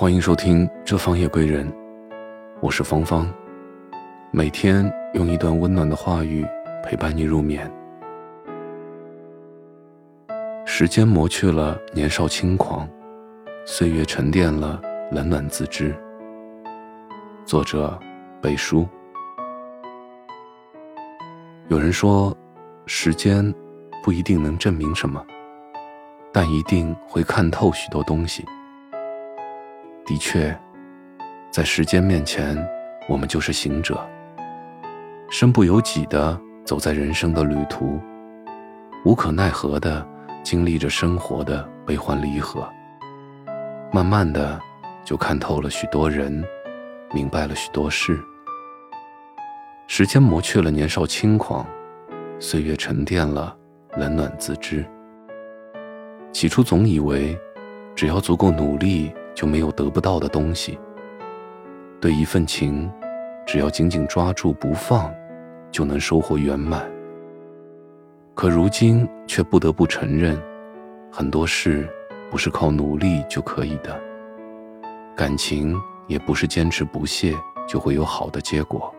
欢迎收听《这方夜归人》，我是芳芳，每天用一段温暖的话语陪伴你入眠。时间磨去了年少轻狂，岁月沉淀了冷暖自知。作者：北叔。有人说，时间不一定能证明什么，但一定会看透许多东西。的确，在时间面前，我们就是行者，身不由己的走在人生的旅途，无可奈何的经历着生活的悲欢离合。慢慢的，就看透了许多人，明白了许多事。时间磨去了年少轻狂，岁月沉淀了冷暖自知。起初总以为，只要足够努力。就没有得不到的东西。对一份情，只要紧紧抓住不放，就能收获圆满。可如今却不得不承认，很多事不是靠努力就可以的，感情也不是坚持不懈就会有好的结果。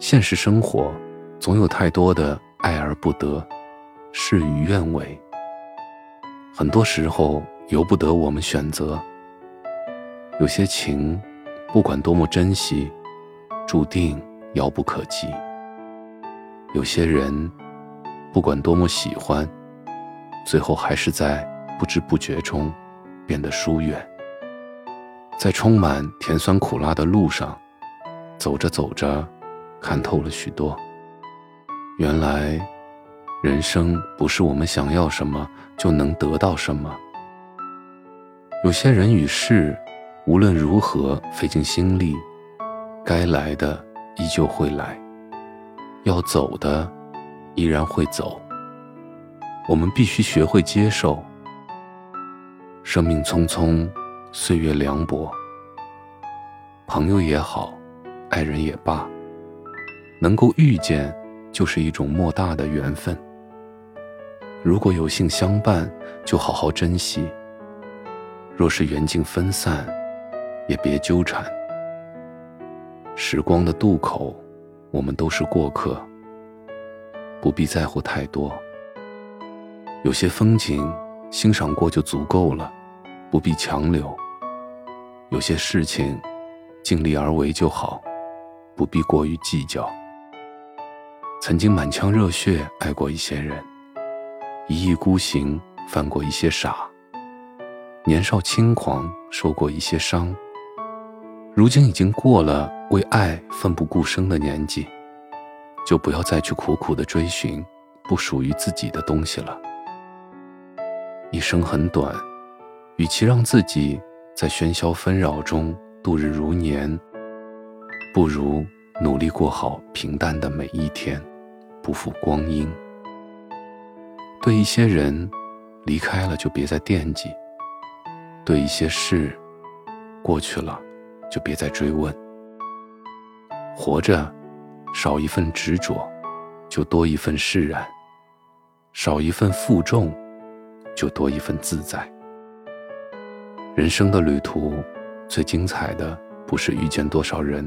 现实生活总有太多的爱而不得，事与愿违。很多时候。由不得我们选择。有些情，不管多么珍惜，注定遥不可及；有些人，不管多么喜欢，最后还是在不知不觉中变得疏远。在充满甜酸苦辣的路上，走着走着，看透了许多。原来，人生不是我们想要什么就能得到什么。有些人与事，无论如何费尽心力，该来的依旧会来，要走的依然会走。我们必须学会接受。生命匆匆，岁月凉薄。朋友也好，爱人也罢，能够遇见，就是一种莫大的缘分。如果有幸相伴，就好好珍惜。若是缘尽分散，也别纠缠。时光的渡口，我们都是过客，不必在乎太多。有些风景欣赏过就足够了，不必强留。有些事情尽力而为就好，不必过于计较。曾经满腔热血爱过一些人，一意孤行犯过一些傻。年少轻狂，受过一些伤，如今已经过了为爱奋不顾身的年纪，就不要再去苦苦的追寻不属于自己的东西了。一生很短，与其让自己在喧嚣纷扰中度日如年，不如努力过好平淡的每一天，不负光阴。对一些人，离开了就别再惦记。对一些事，过去了，就别再追问。活着，少一份执着，就多一份释然；少一份负重，就多一份自在。人生的旅途，最精彩的不是遇见多少人，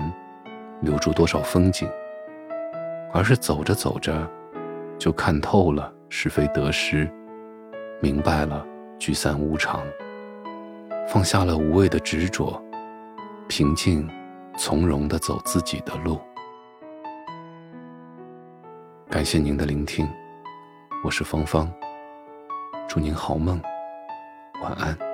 留住多少风景，而是走着走着，就看透了是非得失，明白了聚散无常。放下了无谓的执着，平静从容的走自己的路。感谢您的聆听，我是芳芳，祝您好梦，晚安。